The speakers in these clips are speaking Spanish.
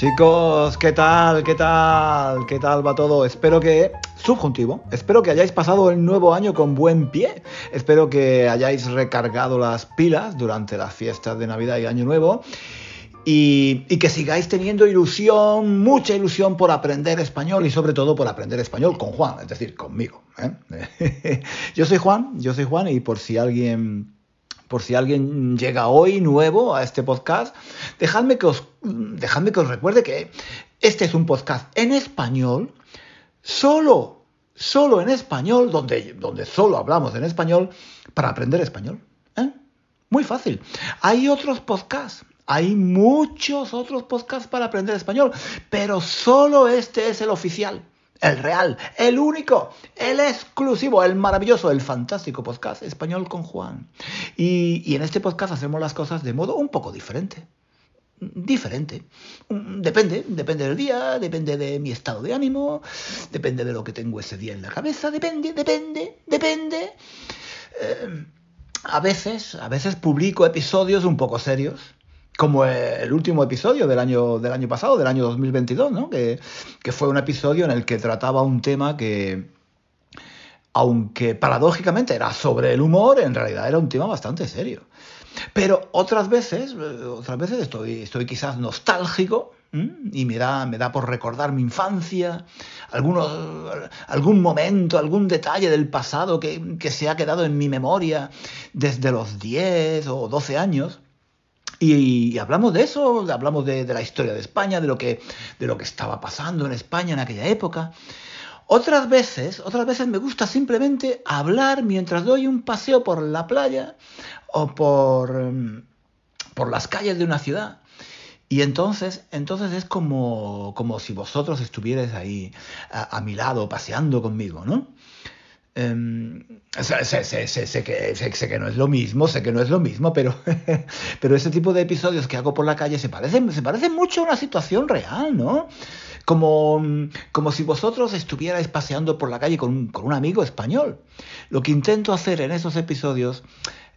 Chicos, ¿qué tal? ¿Qué tal? ¿Qué tal va todo? Espero que subjuntivo. Espero que hayáis pasado el nuevo año con buen pie. Espero que hayáis recargado las pilas durante las fiestas de Navidad y Año Nuevo. Y, que sigáis teniendo ilusión, mucha ilusión por aprender español y sobre todo por aprender español con Juan, es decir, conmigo. ¿eh? yo soy Juan, yo soy Juan y por si alguien por si alguien llega hoy nuevo a este podcast, dejadme que os, dejadme que os recuerde que este es un podcast en español, solo, solo en español, donde, donde solo hablamos en español, para aprender español. ¿eh? Muy fácil. Hay otros podcasts. Hay muchos otros podcasts para aprender español, pero solo este es el oficial el real, el único, el exclusivo, el maravilloso, el fantástico podcast español con Juan. Y, en este podcast hacemos las cosas de modo un poco diferente. Diferente. Depende, depende del día, depende de mi estado de ánimo, depende de lo que tengo ese día en la cabeza, depende, depende, depende. Eh, a veces, a veces publico episodios un poco serios como el último episodio del año, del año pasado, del año 2022, ¿no? que, que fue un episodio en el que trataba un tema que, aunque paradójicamente era sobre el humor, en realidad era un tema bastante serio. Pero otras veces, otras veces estoy, estoy quizás nostálgico y me da, me da por recordar mi infancia, algunos, algún momento, algún detalle del pasado que, que se ha quedado en mi memoria desde los 10 o 12 años. Y, hablamos de eso, hablamos de, la historia de España, de lo, que, de lo que estaba pasando en España en aquella época. Otras veces, otras veces me gusta simplemente hablar mientras doy un paseo por la playa o por, mm, por las calles de una ciudad. Y entonces, entonces es como, como si vosotros estuvierais ahí a, a mi lado, paseando conmigo, ¿no? Em, sé, que, no es lo mismo, sé que no es lo mismo, pero, pero ese tipo de episodios que hago por la calle se parecen, se parece mucho a una situación real, ¿no? Como, como si vosotros estuvierais paseando por la calle con con un amigo español. Lo que intento hacer en esos episodios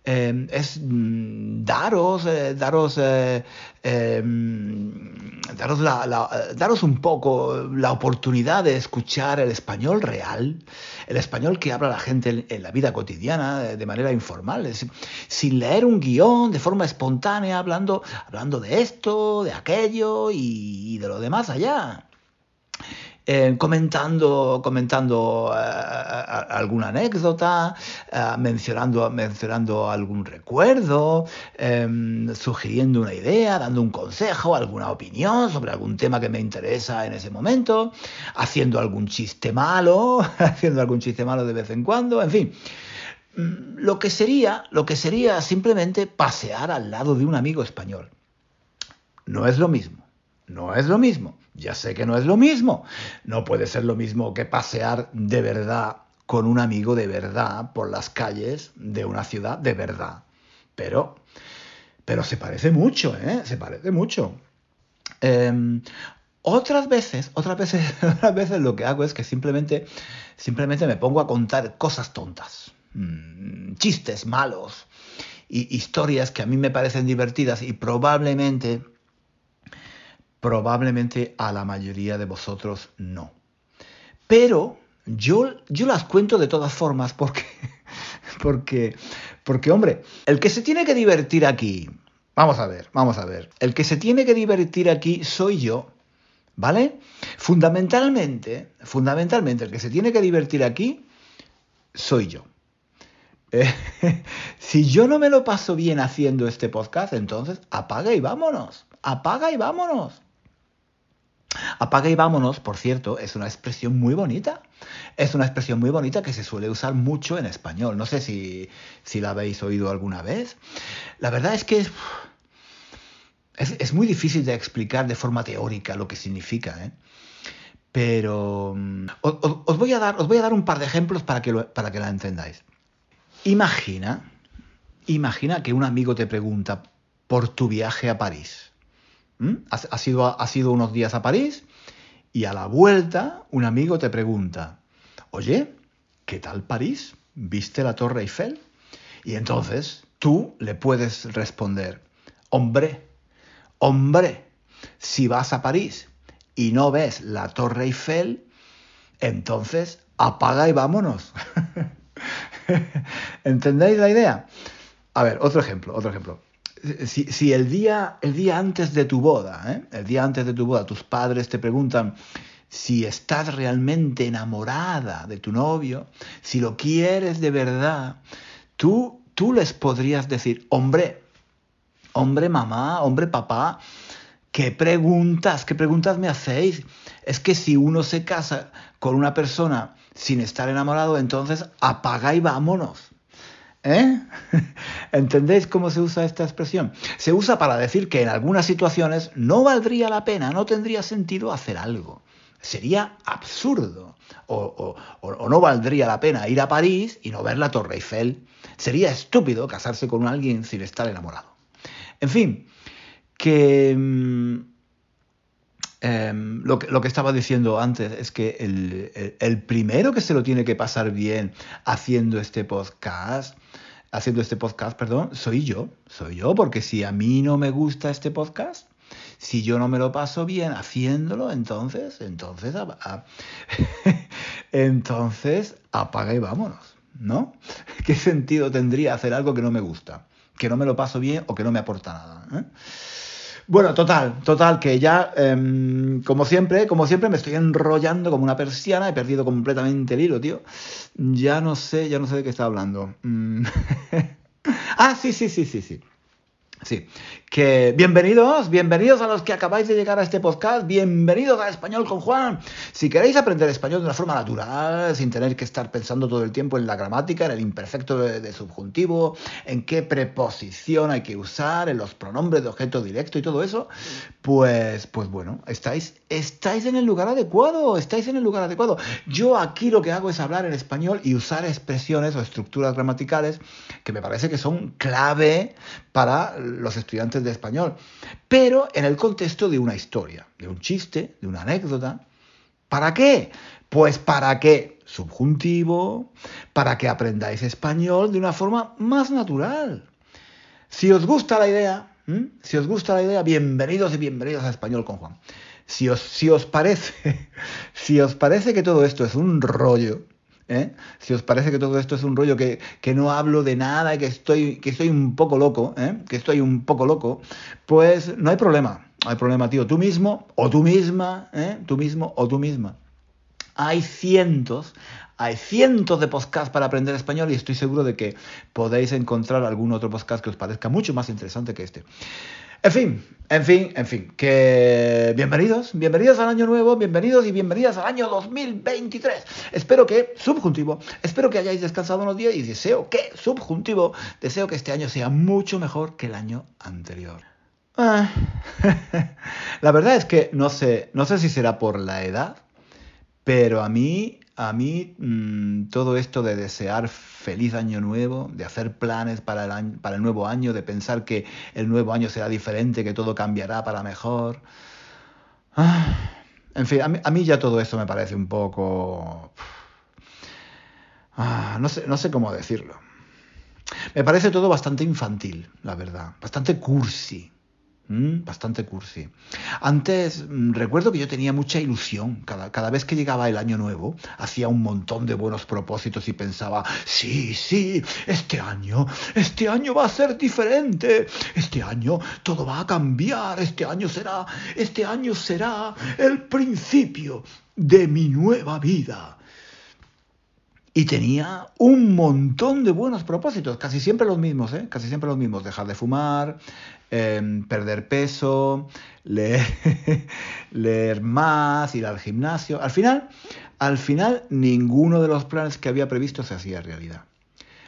Em, es mm, daros, eh, daros, eh, em, daros, daros un poco la oportunidad de escuchar el español real, el español que habla la gente en, la vida cotidiana de manera informal, sin leer un guion, de forma espontánea, hablando, hablando de esto, de aquello y de lo demás allá. Eh, comentando, comentando eh, alguna anécdota, eh, mencionando, mencionando algún recuerdo, em, sugiriendo una idea, dando un consejo, alguna opinión sobre algún tema que me interesa en ese momento, haciendo algún chiste malo, haciendo algún chiste malo de vez en cuando, en fin. Mm, lo que sería, lo que sería simplemente pasear al lado de un amigo español. No es lo mismo, no es lo mismo. Ya sé que no es lo mismo. No puede ser lo mismo que pasear de verdad con un amigo de verdad por las calles de una ciudad de verdad. Pero, pero se parece mucho, ¿eh? Se parece mucho. Em, otras veces, otras veces, otras veces lo que hago es que simplemente, simplemente me pongo a contar cosas tontas, mm, chistes malos, y historias que a mí me parecen divertidas y probablemente Probablemente a la mayoría de vosotros no. Pero yo, yo las cuento de todas formas porque, porque, porque, hombre, el que se tiene que divertir aquí, vamos a ver, vamos a ver, el que se tiene que divertir aquí soy yo, ¿vale? Fundamentalmente, fundamentalmente, el que se tiene que divertir aquí soy yo. Eh, si yo no me lo paso bien haciendo este podcast, entonces apaga y vámonos. Apaga y vámonos. Apaga y vámonos, por cierto, es una expresión muy bonita. Es una expresión muy bonita que se suele usar mucho en español. No sé si, si la habéis oído alguna vez. La verdad es que es, es, muy difícil de explicar de forma teórica lo que significa. ¿eh? Pero mm, os, voy a dar, os voy a dar un par de ejemplos para que, para que la entendáis. Imagina, imagina que un amigo te pregunta por tu viaje a París. ¿Mm? Has, sido, ido unos días a París y a la vuelta un amigo te pregunta, oye, ¿qué tal París? ¿Viste la Torre Eiffel? Y entonces tú le puedes responder, hombre, hombre, si vas a París y no ves la Torre Eiffel, entonces apaga y vámonos. ¿Entendéis la idea? A ver, otro ejemplo, otro ejemplo. Si, el, día, el día antes de tu boda, ¿eh? el día antes de tu boda, tus padres te preguntan si estás realmente enamorada de tu novio, si lo quieres de verdad, tú, tú les podrías decir, hombre, hombre mamá, hombre papá, ¿Qué preguntas? ¿Qué preguntas me hacéis? Es que si uno se casa con una persona sin estar enamorado, entonces apaga y vámonos. ¿Eh? ¿Entendéis cómo se usa esta expresión? Se usa para decir que en algunas situaciones no valdría la pena, no tendría sentido hacer algo. Sería absurdo. O, o, no valdría la pena ir a París y no ver la Torre Eiffel. Sería estúpido casarse con alguien sin estar enamorado. En fin, que mm, em, lo, que, lo, que, estaba diciendo antes es que el, primero que se lo tiene que pasar bien haciendo este podcast, haciendo este podcast, perdón, soy yo, soy yo, porque si a mí no me gusta este podcast, si yo no me lo paso bien haciéndolo, entonces, entonces, entonces apaga y vámonos, ¿no? ¿Qué sentido tendría hacer algo que no me gusta? Que no me lo paso bien o que no me aporta nada. ¿eh? Bueno, total, total, que ya, em, como siempre, como siempre, me estoy enrollando como una persiana, he perdido completamente el hilo, tío. Ya no sé, ya no sé de qué está hablando. Mm. ah, sí, sí, sí, sí, sí. Sí, que bienvenidos, bienvenidos a los que acabáis de llegar a este podcast, bienvenidos a Español con Juan. Si queréis aprender español de una forma natural, sin tener que estar pensando todo el tiempo en la gramática, en el imperfecto de, subjuntivo, en qué preposición hay que usar, en los pronombres de objeto directo y todo eso, pues, pues bueno, estáis, estáis en el lugar adecuado, estáis en el lugar adecuado. Yo aquí lo que hago es hablar en español y usar expresiones o estructuras gramaticales que me parece que son clave para los estudiantes de español, pero en el contexto de una historia, de un chiste, de una anécdota. ¿Para qué? Pues para que, subjuntivo, para que aprendáis español de una forma más natural. Si os gusta la idea, si os gusta la idea, bienvenidos y bienvenidos a Español con Juan. Si os, si os parece, si os parece que todo esto es un rollo, ¿eh? Si os parece que todo esto es un rollo que, no hablo de nada, que estoy, que estoy un poco loco, ¿eh? que estoy un poco loco, pues no hay problema. No hay problema, tío. Tú mismo o tú misma, ¿eh? tú mismo o tú misma. Hay cientos, hay cientos de podcasts para aprender español y estoy seguro de que podéis encontrar algún otro podcast que os parezca mucho más interesante que este. En fin, en fin, en fin, que bienvenidos, bienvenidos al año nuevo, bienvenidos y bienvenidas al año 2023. Espero que, subjuntivo, espero que hayáis descansado unos días y deseo que, subjuntivo, deseo que este año sea mucho mejor que el año anterior. Ah, la verdad es que no sé, no sé si será por la edad, pero a mí a mí mm, todo esto de desear feliz año nuevo, de hacer planes para el, para el nuevo año, de pensar que el nuevo año será diferente, que todo cambiará para mejor. Ah, en fin, a mí, ya todo esto me parece un poco... Ah, no, sé, no sé cómo decirlo. Me parece todo bastante infantil, la verdad, bastante cursi. Mm, bastante cursi. Antes mm, recuerdo que yo tenía mucha ilusión. Cada, cada, vez que llegaba el año nuevo, hacía un montón de buenos propósitos y pensaba, sí, sí, este año, este año va a ser diferente. Este año todo va a cambiar. Este año será, este año será el principio de mi nueva vida. Y tenía un montón de buenos propósitos, casi siempre los mismos, ¿eh? casi siempre los mismos. Dejar de fumar, em, perder peso, leer, leer más, ir al gimnasio. Al final, al final, ninguno de los planes que había previsto se hacía realidad.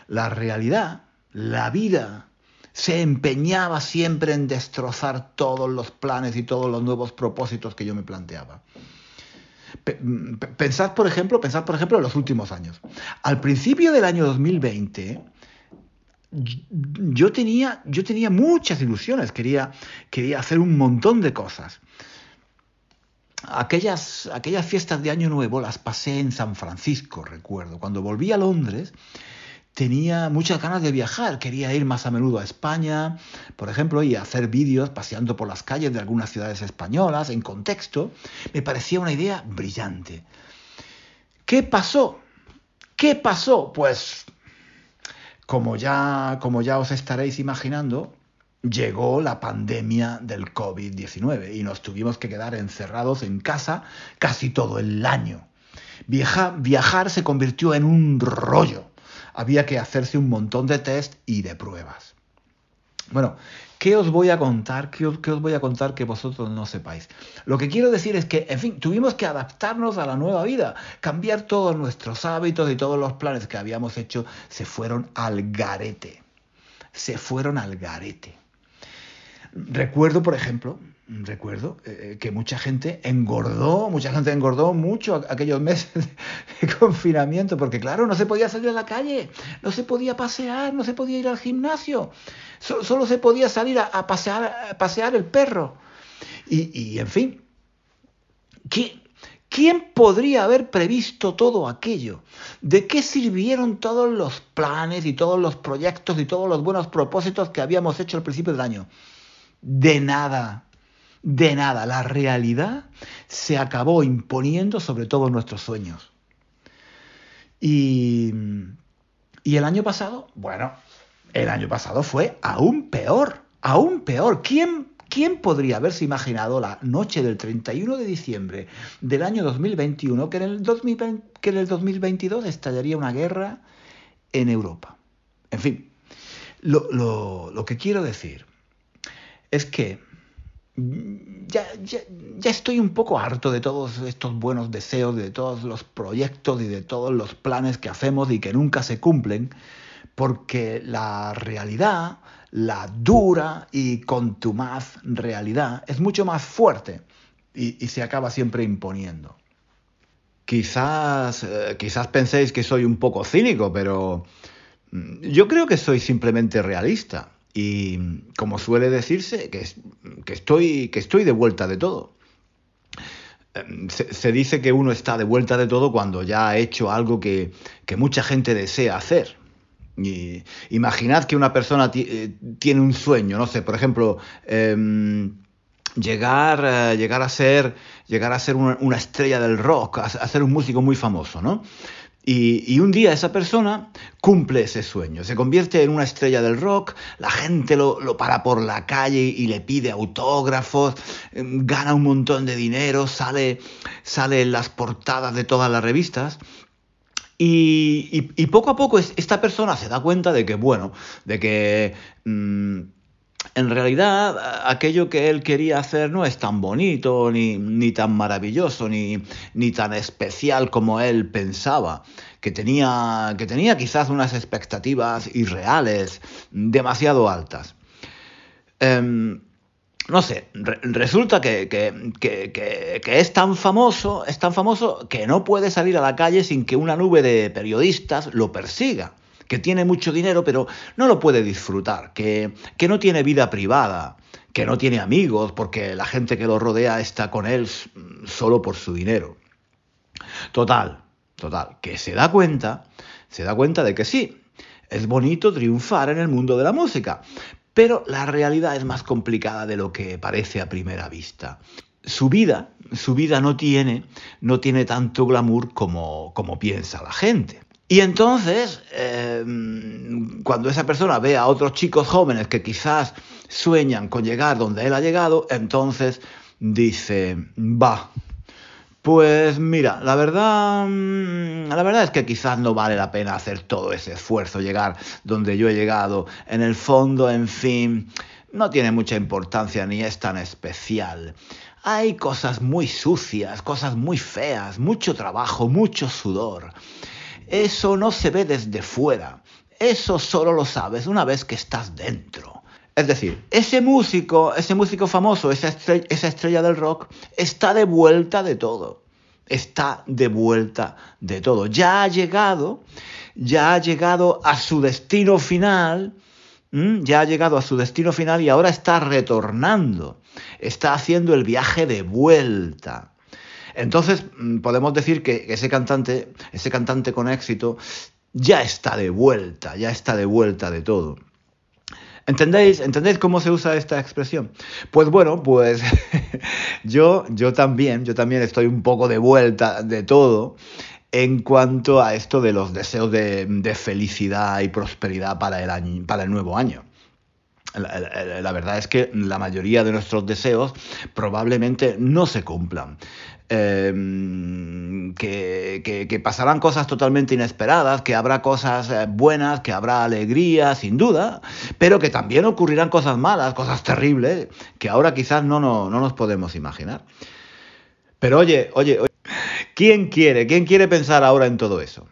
La realidad, la vida, se empeñaba siempre en destrozar todos los planes y todos los nuevos propósitos que yo me planteaba. Mm, pensad, por ejemplo, pensad, por ejemplo, en los últimos años. Al principio del año 2020, yo tenía, yo tenía muchas ilusiones, quería, quería hacer un montón de cosas. Aquellas, aquellas fiestas de Año Nuevo las pasé en San Francisco, recuerdo. Cuando volví a Londres, tenía muchas ganas de viajar, quería ir más a menudo a España, por ejemplo, y hacer vídeos paseando por las calles de algunas ciudades españolas en contexto, me parecía una idea brillante. ¿Qué pasó? ¿Qué pasó? Pues, como ya, como ya os estaréis imaginando, llegó la pandemia del COVID-19 y nos tuvimos que quedar encerrados en casa casi todo el año. viajar se convirtió en un rollo había que hacerse un montón de test y de pruebas. Bueno, ¿qué os voy a contar? ¿Qué os, voy a contar que vosotros no sepáis? Lo que quiero decir es que, en fin, tuvimos que adaptarnos a la nueva vida, cambiar todos nuestros hábitos y todos los planes que habíamos hecho se fueron al garete. Se fueron al garete. Recuerdo, por ejemplo, recuerdo eh, eh, que mucha gente engordó, mucha gente engordó mucho aquellos meses de confinamiento, porque claro, no se podía salir a la calle, no se podía pasear, no se podía ir al gimnasio, solo, se podía salir a, pasear, pasear el perro. Y, en fin, ¿quién podría haber previsto todo aquello? ¿De qué sirvieron todos los planes y todos los proyectos y todos los buenos propósitos que habíamos hecho al principio del año? De nada de nada. La realidad se acabó imponiendo sobre todos nuestros sueños. Y, y el año pasado, bueno, el año pasado fue aún peor, aún peor. ¿Quién, ¿Quién podría haberse imaginado la noche del 31 de diciembre del año 2021 que en el, que en el 2022 estallaría una guerra en Europa? En fin, lo, lo que quiero decir es que ya, ya, ya, estoy un poco harto de todos estos buenos deseos, de todos los proyectos y de todos los planes que hacemos y que nunca se cumplen, porque la realidad, la dura y contumaz realidad, es mucho más fuerte y, se acaba siempre imponiendo. Quizás, eh, quizás penséis que soy un poco cínico, pero mm, yo creo que soy simplemente realista. Y como suele decirse, que, estoy, que estoy de vuelta de todo. Em, se, dice que uno está de vuelta de todo cuando ya ha hecho algo que, mucha gente desea hacer. Y imaginad que una persona eh, tiene un sueño, no sé, por ejemplo, em, llegar, eh, llegar a ser, llegar a ser una, una, estrella del rock, a, ser un músico muy famoso, ¿no? Y, un día esa persona cumple ese sueño, se convierte en una estrella del rock, la gente lo, para por la calle y le pide autógrafos, em, gana un montón de dinero, sale, sale en las portadas de todas las revistas. Y, poco a poco esta persona se da cuenta de que, bueno, de que mm, en realidad aquello que él quería hacer no es tan bonito, ni, tan maravilloso, ni, tan especial como él pensaba, que tenía, que tenía quizás unas expectativas irreales, demasiado altas. Em, no sé, resulta que, que, es tan famoso, es tan famoso que no puede salir a la calle sin que una nube de periodistas lo persiga que tiene mucho dinero pero no lo puede disfrutar, que, que no tiene vida privada, que no tiene amigos porque la gente que lo rodea está con él solo por su dinero. Total, total, que se da cuenta, se da cuenta de que sí, es bonito triunfar en el mundo de la música, pero la realidad es más complicada de lo que parece a primera vista. Su vida, su vida no tiene, no tiene tanto glamour como, como piensa la gente. Y entonces, em, cuando esa persona ve a otros chicos jóvenes que quizás sueñan con llegar donde él ha llegado, entonces dice, va, Pues mira, la verdad, mm, la verdad es que quizás no vale la pena hacer todo ese esfuerzo, llegar donde yo he llegado. En el fondo, en fin, no tiene mucha importancia ni es tan especial. Hay cosas muy sucias, cosas muy feas, mucho trabajo, mucho sudor. Eso no se ve desde fuera. Eso solo lo sabes una vez que estás dentro. Es decir, ese músico, ese músico famoso, esa estrella, esa estrella del rock, está de vuelta de todo. Está de vuelta de todo. Ya ha llegado, ya ha llegado a su destino final, ya ha llegado a su destino final y ahora está retornando. Está haciendo el viaje de vuelta. Entonces mm, podemos decir que ese cantante, ese cantante con éxito, ya está de vuelta, ya está de vuelta de todo. ¿Entendéis? ¿Entendéis cómo se usa esta expresión? Pues bueno, pues yo, yo también, yo también estoy un poco de vuelta de todo en cuanto a esto de los deseos de, felicidad y prosperidad para el, año, para el nuevo año. la, verdad es que la mayoría de nuestros deseos probablemente no se cumplan. Em, que, pasarán cosas totalmente inesperadas, que habrá cosas eh, buenas, que habrá alegría, sin duda, pero que también ocurrirán cosas malas, cosas terribles, que ahora quizás no, no, no nos podemos imaginar. Pero oye, oye, oye, ¿quién quiere? ¿Quién quiere pensar ahora en todo eso?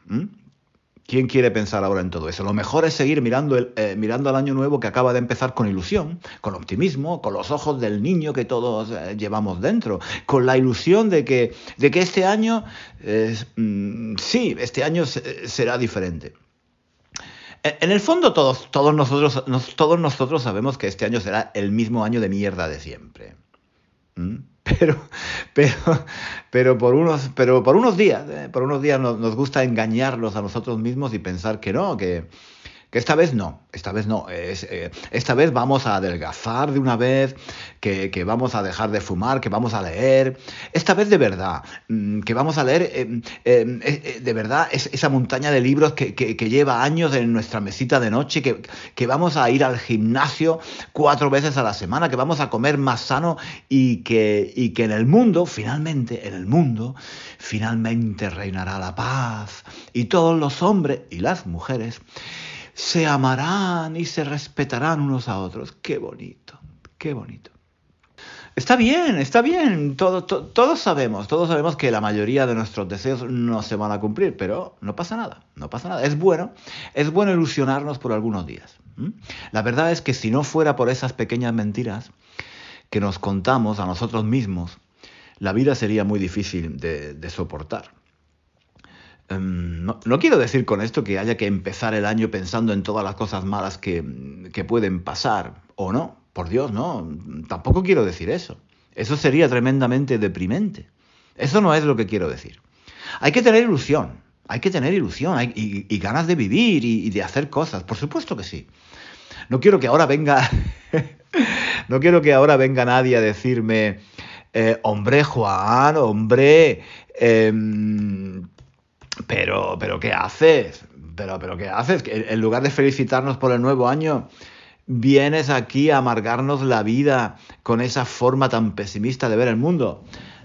¿Quién quiere pensar ahora en todo eso? Lo mejor es seguir mirando, el, eh, mirando al año nuevo que acaba de empezar con ilusión, con optimismo, con los ojos del niño que todos eh, llevamos dentro, con la ilusión de que, de que este año, mm, sí, este año será diferente. En el fondo todos, todos, nosotros, todos nosotros sabemos que este año será el mismo año de mierda de siempre. ¿Mm? Pero, pero, pero, por unos, pero por unos días, ¿eh? por unos días nos, nos, gusta engañarnos a nosotros mismos y pensar que no, que, que esta vez no, esta vez no. Eh, esta vez vamos a adelgazar de una vez, que, vamos a dejar de fumar, que vamos a leer. Esta vez de verdad, mm, que vamos a leer eh, eh, de verdad es, esa montaña de libros que, lleva años en nuestra mesita de noche, que, que vamos a ir al gimnasio cuatro veces a la semana, que vamos a comer más sano y que, y que en el mundo, finalmente, en el mundo, finalmente reinará la paz y todos los hombres y las mujeres se amarán y se respetarán unos a otros. Qué bonito, qué bonito. Está bien, está bien. todos sabemos, todos sabemos que la mayoría de nuestros deseos no se van a cumplir, pero no pasa nada, no pasa nada. Es bueno, es bueno ilusionarnos por algunos días. La verdad es que si no fuera por esas pequeñas mentiras que nos contamos a nosotros mismos, la vida sería muy difícil de soportar. Em, no, quiero decir con esto que haya que empezar el año pensando en todas las cosas malas que, pueden pasar, o no, por Dios, no, tampoco quiero decir eso. Eso sería tremendamente deprimente. Eso no es lo que quiero decir. Hay que tener ilusión, hay que tener ilusión y, ganas de vivir y, de hacer cosas, por supuesto que sí. No quiero que ahora venga, no quiero que ahora venga nadie a decirme, eh, hombre Juan, hombre, em, pero, pero ¿qué haces? Pero, pero ¿qué haces? En lugar de felicitarnos por el nuevo año, vienes aquí a amargarnos la vida con esa forma tan pesimista de ver el mundo.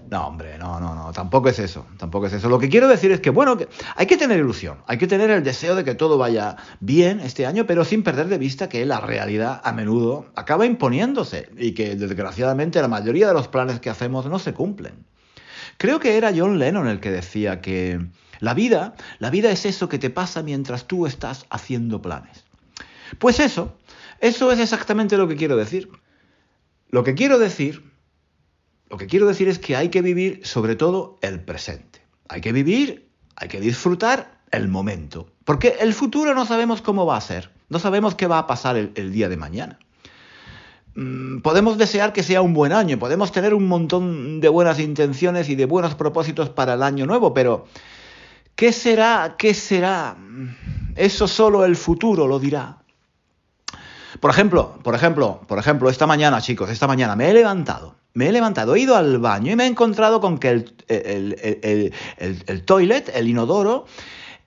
No, hombre, no, no, no, tampoco es eso, tampoco es eso. Lo que quiero decir es que, bueno, hay que tener ilusión, hay que tener el deseo de que todo vaya bien este año, pero sin perder de vista que la realidad a menudo acaba imponiéndose y que desgraciadamente la mayoría de los planes que hacemos no se cumplen. Creo que era John Lennon el que decía que la vida, la vida es eso que te pasa mientras tú estás haciendo planes. Pues eso, eso es exactamente lo que quiero decir. Lo que quiero decir, lo que quiero decir es que hay que vivir sobre todo el presente. Hay que vivir, hay que disfrutar el momento. Porque el futuro no sabemos cómo va a ser. No sabemos qué va a pasar el, día de mañana. Mm, podemos desear que sea un buen año, podemos tener un montón de buenas intenciones y de buenos propósitos para el año nuevo, pero ¿Qué será? ¿Qué será? Eso solo el futuro lo dirá. Por ejemplo, por ejemplo, por ejemplo, esta mañana, chicos, esta mañana me he levantado, me he levantado, he ido al baño y me he encontrado con que el, toilet, el inodoro,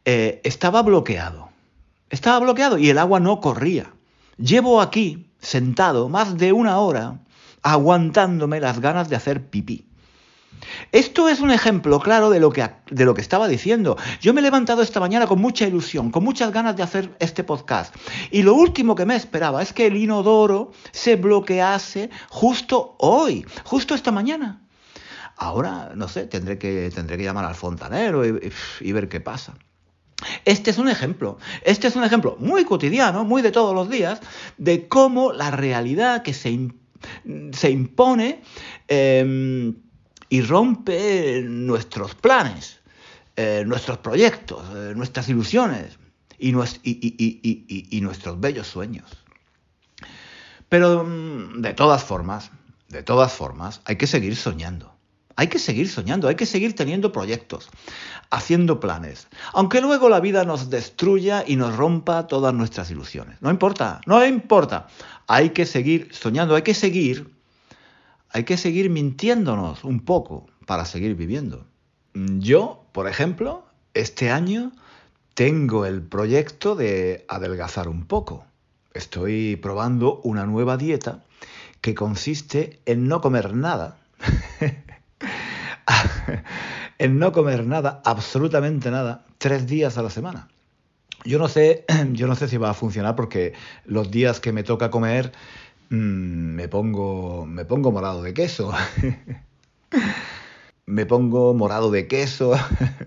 eh, estaba bloqueado. Estaba bloqueado y el agua no corría. Llevo aquí, sentado, más de una hora, aguantándome las ganas de hacer pipí. Esto es un ejemplo claro de lo, que, de lo que estaba diciendo. Yo me he levantado esta mañana con mucha ilusión, con muchas ganas de hacer este podcast. Y lo último que me esperaba es que el inodoro se bloquease justo hoy, justo esta mañana. Ahora, no sé, tendré que, tendré que llamar al fontanero y ver qué pasa. Este es un ejemplo, este es un ejemplo muy cotidiano, muy de todos los días, de cómo la realidad que se, se impone em, y rompe nuestros planes, eh, nuestros proyectos, eh, nuestras ilusiones y, y, nuestros bellos sueños. Pero mm, de todas formas, de todas formas, hay que seguir soñando. Hay que seguir soñando, hay que seguir teniendo proyectos, haciendo planes, aunque luego la vida nos destruya y nos rompa todas nuestras ilusiones. No importa, no importa. Hay que seguir soñando, hay que seguir, hay que seguir mintiéndonos un poco para seguir viviendo. Yo, por ejemplo, este año tengo el proyecto de adelgazar un poco. Estoy probando una nueva dieta que consiste en no comer nada. en no comer nada, absolutamente nada, tres días a la semana. Yo no sé, yo no sé si va a funcionar porque los días que me toca comer mm, me pongo me pongo morado de queso. me pongo morado de queso,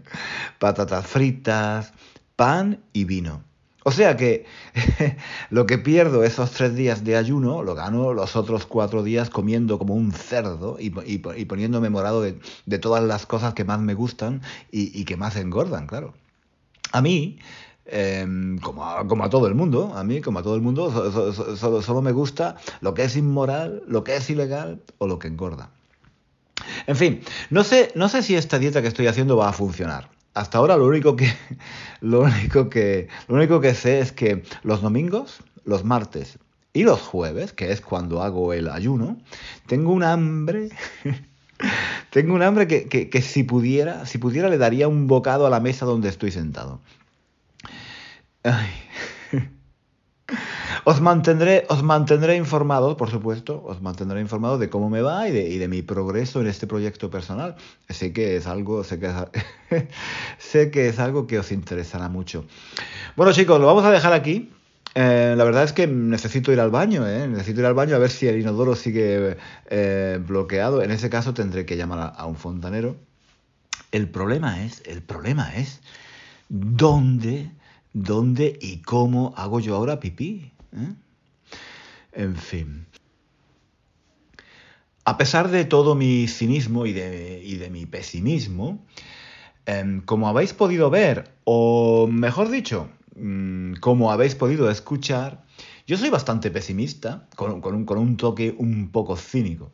patatas fritas, pan y vino. O sea que lo que pierdo esos tres días de ayuno, lo gano los otros cuatro días comiendo como un cerdo y, poniéndome morado de, todas las cosas que más me gustan y, que más engordan, claro. A mí, em, como, a, todo el mundo, a mí, como a todo el mundo, solo me gusta lo que es inmoral, lo que es ilegal o lo que engorda. En fin, no sé, no sé si esta dieta que estoy haciendo va a funcionar hasta ahora lo único que lo único que lo único que sé es que los domingos, los martes y los jueves, que es cuando hago el ayuno, tengo un hambre tengo un hambre que, que, si pudiera, si pudiera le daría un bocado a la mesa donde estoy sentado. Os mantendré, os mantendré informados, por supuesto, os mantendré informados de cómo me va y de, mi progreso en este proyecto personal. Sé que es algo, sé que sé que es algo que os interesará mucho. Bueno, chicos, lo vamos a dejar aquí. Eh, la verdad es que necesito ir al baño, ¿eh? necesito ir al baño a ver si el inodoro sigue eh, bloqueado. En ese caso tendré que llamar a, a un fontanero. El problema es, el problema es, ¿dónde, dónde y cómo hago yo ahora pipí? ¿Eh? En fin. A pesar de todo mi cinismo y de, mi pesimismo, em, como habéis podido ver, o mejor dicho, mm, como habéis podido escuchar, yo soy bastante pesimista, con, un, con, un, toque un poco cínico.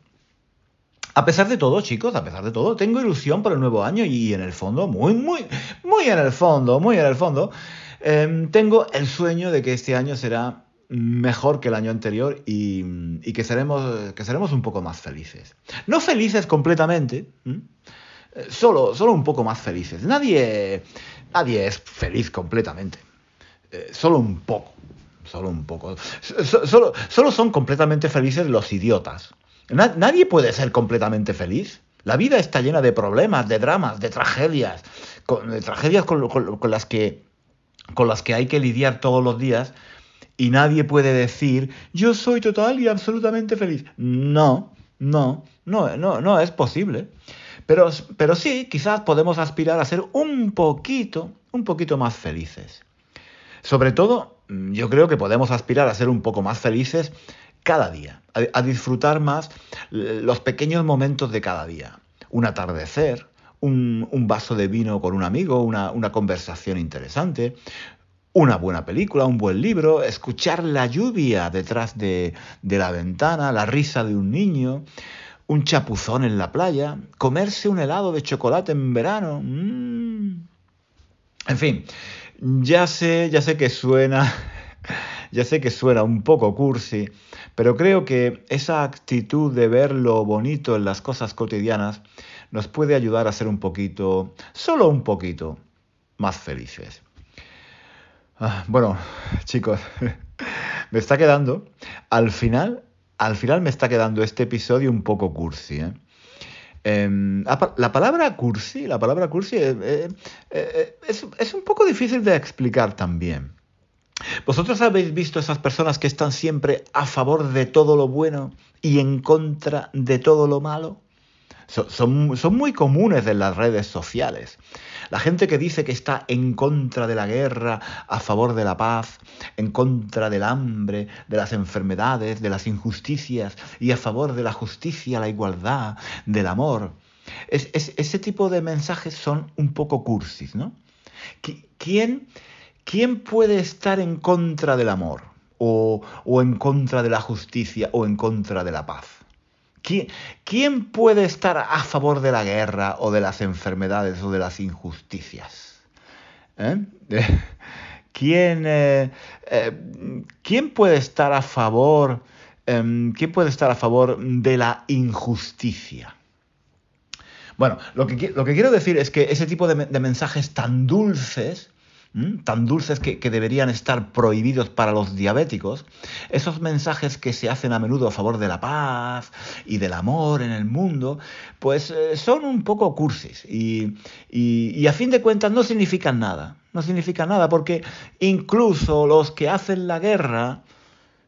A pesar de todo, chicos, a pesar de todo, tengo ilusión por el nuevo año y en el fondo, muy, muy, muy en el fondo, muy en el fondo, em, tengo el sueño de que este año será mejor que el año anterior y, que, seremos, que seremos un poco más felices. No felices completamente, solo, solo un poco más felices. Nadie, nadie es feliz completamente, eh, solo un poco. Solo un poco. Solo, solo son completamente felices los idiotas. nadie puede ser completamente feliz. La vida está llena de problemas, de dramas, de tragedias, de tragedias con, las que, con las que hay que lidiar todos los días y nadie puede decir, yo soy total y absolutamente feliz. No, no, no, no, no es posible. Pero, pero sí, quizás podemos aspirar a ser un poquito, un poquito más felices. Sobre todo, yo creo que podemos aspirar a ser un poco más felices cada día, a, disfrutar más los pequeños momentos de cada día. Un atardecer, un, vaso de vino con un amigo, una, conversación interesante, una buena película, un buen libro, escuchar la lluvia detrás de, la ventana, la risa de un niño, un chapuzón en la playa, comerse un helado de chocolate en verano. Mm. En fin, ya sé, ya sé que suena, ya sé que suena un poco cursi, pero creo que esa actitud de ver lo bonito en las cosas cotidianas nos puede ayudar a ser un poquito, solo un poquito, más felices. Ah, bueno, chicos, me está quedando, al final, al final me está quedando este episodio un poco cursi. ¿eh? Em, la palabra cursi, la palabra cursi eh, eh, es, es un poco difícil de explicar también. ¿Vosotros habéis visto esas personas que están siempre a favor de todo lo bueno y en contra de todo lo malo? Son, son, muy comunes en las redes sociales. La gente que dice que está en contra de la guerra, a favor de la paz, en contra del hambre, de las enfermedades, de las injusticias y a favor de la justicia, la igualdad, del amor. Es, ese tipo de mensajes son un poco cursis, ¿no? ¿Quién, ¿Quién puede estar en contra del amor? O, o en contra de la justicia o en contra de la paz? ¿Quién, puede estar a favor de la guerra o de las enfermedades o de las injusticias? ¿Eh? ¿Quién, eh, eh, ¿Quién, puede estar a favor? Em, ¿Quién puede estar a favor de la injusticia? Bueno, lo que, lo que quiero decir es que ese tipo de mensajes tan dulces tan dulces que, deberían estar prohibidos para los diabéticos, esos mensajes que se hacen a menudo a favor de la paz y del amor en el mundo, pues eh, son un poco cursis y, y, a fin de cuentas no significan nada, no significan nada porque incluso los que hacen la guerra,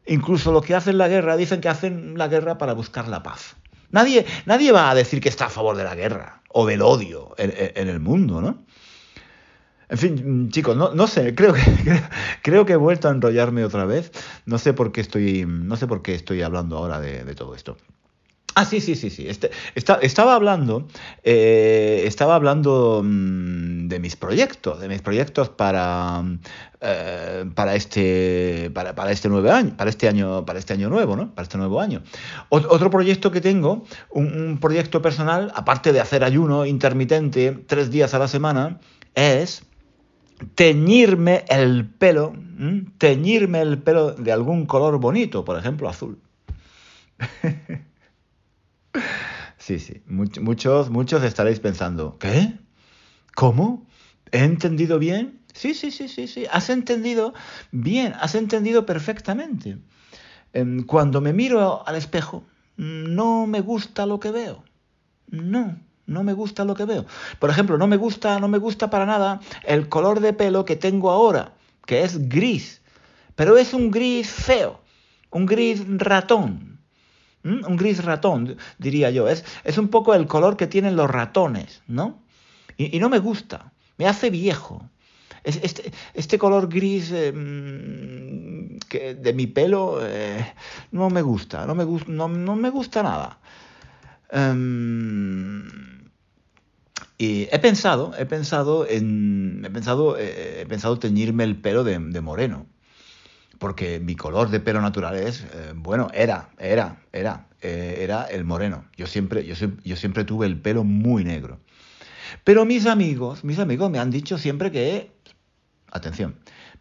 incluso los que hacen la guerra dicen que hacen la guerra para buscar la paz. Nadie, nadie va a decir que está a favor de la guerra o del odio en el mundo, ¿no? En fin, chicos, no, no sé, creo que, creo que he vuelto a enrollarme otra vez. No sé por qué estoy, no sé por qué estoy hablando ahora de, todo esto. Ah, sí, sí, sí, sí. Este, estaba hablando, eh, estaba hablando mm, de mis proyectos, de mis proyectos para, eh, para este, para, para, este nuevo año, para este año, para este año nuevo, ¿no? Para este nuevo año. otro proyecto que tengo, un proyecto personal, aparte de hacer ayuno intermitente tres días a la semana, es teñirme el pelo, teñirme el pelo de algún color bonito, por ejemplo azul. sí, sí, muchos, muchos estaréis pensando, ¿qué? ¿Cómo? ¿He entendido bien? Sí, sí, sí, sí, sí, has entendido bien, has entendido perfectamente. Em, cuando me miro al espejo, no me gusta lo que veo. No, no me gusta lo que veo. Por ejemplo, no me gusta, no me gusta para nada el color de pelo que tengo ahora, que es gris. Pero es un gris feo, un gris ratón. Un gris ratón, diría yo. Es, es un poco el color que tienen los ratones, ¿no? Y, no me gusta, me hace viejo. Este, este color gris em, que de mi pelo eh, no me gusta, no me, no, no me gusta nada. Em, y he pensado, he pensado en. He pensado, eh, he pensado teñirme el pelo de, moreno. Porque mi color de pelo natural es, eh, bueno, era, era, era, eh, era el moreno. Yo siempre, yo, yo siempre tuve el pelo muy negro. Pero mis amigos, mis amigos me han dicho siempre que, atención,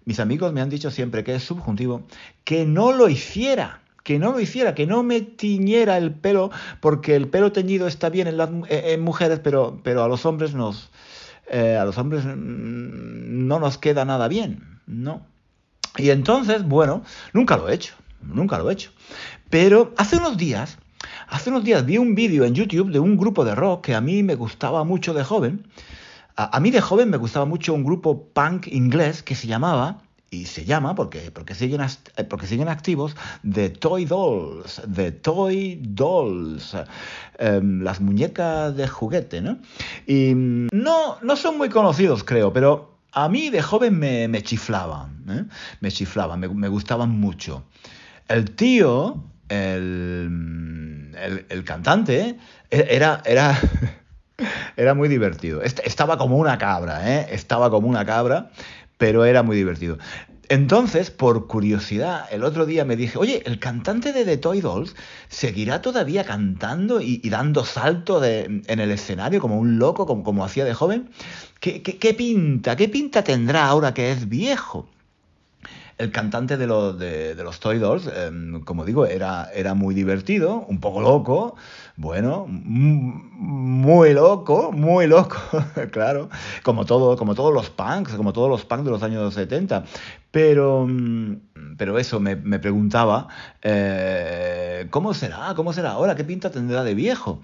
mis amigos me han dicho siempre que es subjuntivo, que no lo hiciera que no lo hiciera, que no me tiñera el pelo, porque el pelo teñido está bien en las en mujeres, pero, pero a los hombres nos, eh, a los hombres no nos queda nada bien, ¿no? Y entonces, bueno, nunca lo he hecho, nunca lo he hecho. Pero hace unos días, hace unos días vi un vídeo en YouTube de un grupo de rock que a mí me gustaba mucho de joven. A mí de joven me gustaba mucho un grupo punk inglés que se llamaba y se llama, porque, porque, siguen, eh, porque siguen activos, The Toy Dolls, The Toy Dolls, em, las muñecas de juguete, ¿no? Y mm, no, no son muy conocidos, creo, pero a mí de joven me, me chiflaban, ¿eh? me chiflaban, me, gustaban mucho. El tío, el, el, cantante, e, era... era Era muy divertido. Estaba como una cabra, ¿eh? Estaba como una cabra pero era muy divertido. Entonces, por curiosidad, el otro día me dije, oye, el cantante de The Toy Dolls seguirá todavía cantando y, dando salto en el escenario como un loco, como, como hacía de joven. ¿Qué, qué pinta? ¿Qué pinta tendrá ahora que es viejo? El cantante de los, de, los Toy Dolls, em, como digo, era, era muy divertido, un poco loco, bueno, muy loco, muy loco, claro, como, todo, como todos los punks, como todos los punks de los años 70. Pero, mm, pero eso, me, preguntaba, eh, ¿cómo será? ¿Cómo será ahora? ¿Qué pinta tendrá de viejo?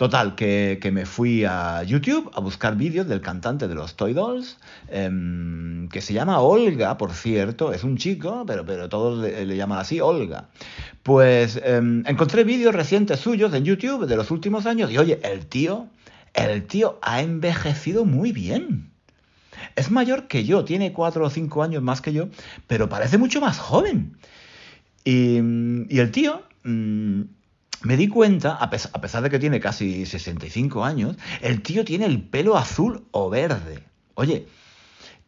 Total, que, me fui a YouTube a buscar vídeos del cantante de los Toy Dolls, em, que se llama Olga, por cierto, es un chico, pero, pero todos le, llaman así, Olga. Pues em, encontré vídeos recientes suyos en YouTube de los últimos años y oye, el tío, el tío ha envejecido muy bien. Es mayor que yo, tiene cuatro o cinco años más que yo, pero parece mucho más joven. Y, el tío... Mm, me di cuenta, a pesar, de que tiene casi 65 años, el tío tiene el pelo azul o verde. Oye,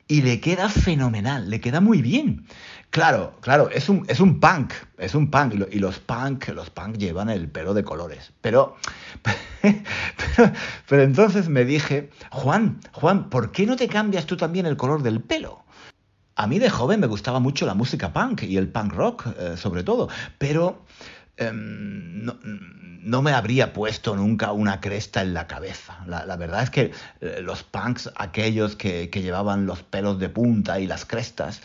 y le queda fenomenal, le queda muy bien. Claro, claro, es un, es un punk, es un punk, y los punk, los punk llevan el pelo de colores. Pero, pero, entonces me dije, Juan, Juan, ¿por qué no te cambias tú también el color del pelo? A mí de joven me gustaba mucho la música punk y el punk rock, eh, sobre todo, pero Em, no, me habría puesto nunca una cresta en la cabeza. La, verdad es que eh, los punks, aquellos que, llevaban los pelos de punta y las crestas,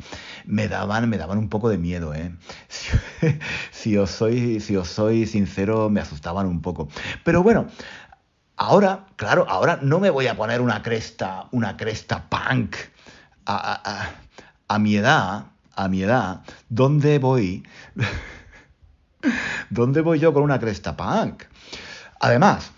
me daban, me daban un poco de miedo. ¿eh? Si, os soy, si os soy sincero, me asustaban un poco. Pero bueno, ahora, claro, ahora no me voy a poner una cresta, una cresta punk a, a mi edad, a mi edad, ¿dónde voy? ¿Dónde voy yo con una cresta punk? Además,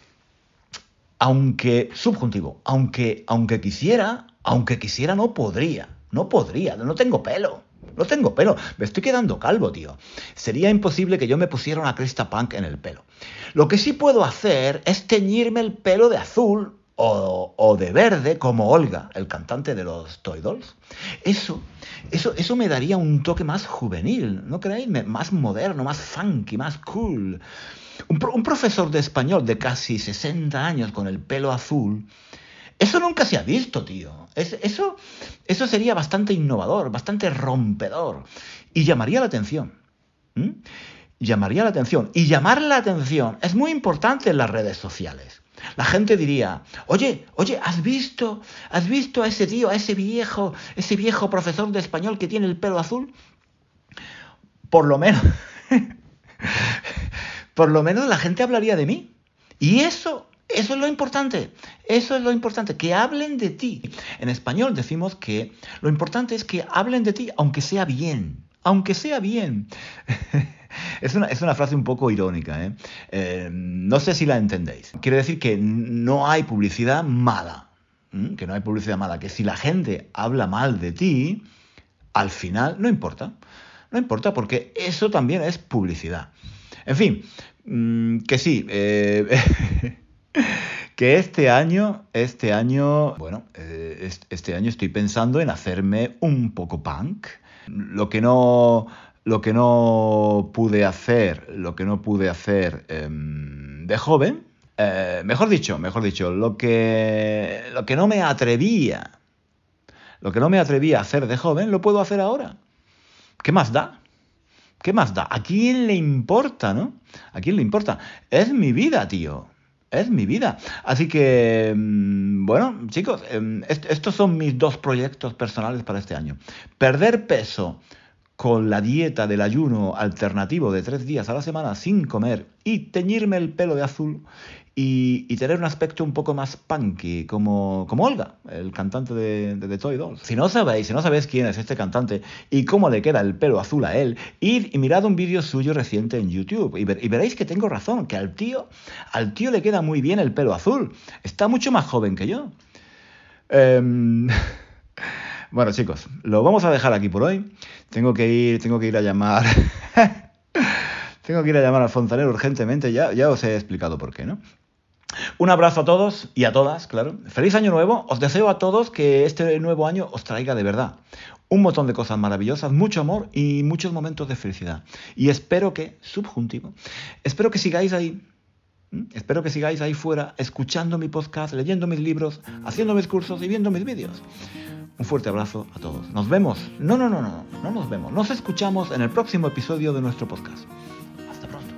aunque, subjuntivo, aunque, aunque quisiera, aunque quisiera no podría, no podría, no tengo pelo. No tengo pelo, me estoy quedando calvo, tío. Sería imposible que yo me pusiera una cresta punk en el pelo. Lo que sí puedo hacer es teñirme el pelo de azul o, de verde, como Olga, el cantante de los Toy Dolls. Eso, eso, eso me daría un toque más juvenil, ¿no creéis? Más moderno, más funky, más cool. Un, profesor de español de casi 60 años con el pelo azul. Eso nunca se ha visto, tío. eso, eso sería bastante innovador, bastante rompedor. Y llamaría la atención. Llamaría la atención. Y llamar la atención es muy importante en las redes sociales. La gente diría, oye, oye, ¿has visto? ¿Has visto a ese tío, a ese viejo, ese viejo profesor de español que tiene el pelo azul? Por lo menos, por lo menos la gente hablaría de mí. Y eso, eso es lo importante. Eso es lo importante, que hablen de ti. En español decimos que lo importante es que hablen de ti, aunque sea bien. Aunque sea bien. Es una, frase un poco irónica, ¿eh? ¿eh? no sé si la entendéis. Quiere decir que no hay publicidad mala, que no hay publicidad mala, que si la gente habla mal de ti, al final no importa. No importa porque eso también es publicidad. En fin, mm, que sí, eh, que este año, este año, bueno, eh, este año estoy pensando en hacerme un poco punk. Lo que no lo que no pude hacer, lo que no pude hacer em, de joven, eh, mejor dicho, mejor dicho, lo que, lo que no me atrevía, lo que no me atrevía a hacer de joven, lo puedo hacer ahora. ¿Qué más da? ¿Qué más da? ¿A quién le importa, no? ¿A quién le importa? Es mi vida, tío. Es mi vida. Así que, em, bueno, chicos, em, estos son mis dos proyectos personales para este año. Perder peso con la dieta del ayuno alternativo de tres días a la semana sin comer y teñirme el pelo de azul y, tener un aspecto un poco más punky, como, como Olga, el cantante de, The Toy Dolls. Si no sabéis, si no sabéis quién es este cantante y cómo le queda el pelo azul a él, id y mirad un vídeo suyo reciente en YouTube y, veréis que tengo razón, que al tío, al tío le queda muy bien el pelo azul. Está mucho más joven que yo. Em, bueno, chicos, lo vamos a dejar aquí por hoy. Tengo que ir, tengo que ir a llamar. tengo que ir a llamar al fontanero urgentemente, ya, ya os he explicado por qué, ¿no? Un abrazo a todos y a todas, claro. Feliz año nuevo. Os deseo a todos que este nuevo año os traiga de verdad un montón de cosas maravillosas, mucho amor y muchos momentos de felicidad. Y espero que, subjuntivo, espero que sigáis ahí. Espero que sigáis ahí fuera, escuchando mi podcast, leyendo mis libros, haciendo mis cursos y viendo mis vídeos. Un fuerte abrazo a todos. Nos vemos. No, no, no, no, no nos vemos. Nos escuchamos en el próximo episodio de nuestro podcast. Hasta pronto.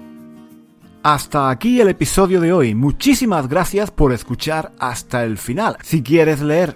Hasta aquí el episodio de hoy. Muchísimas gracias por escuchar hasta el final. Si quieres leer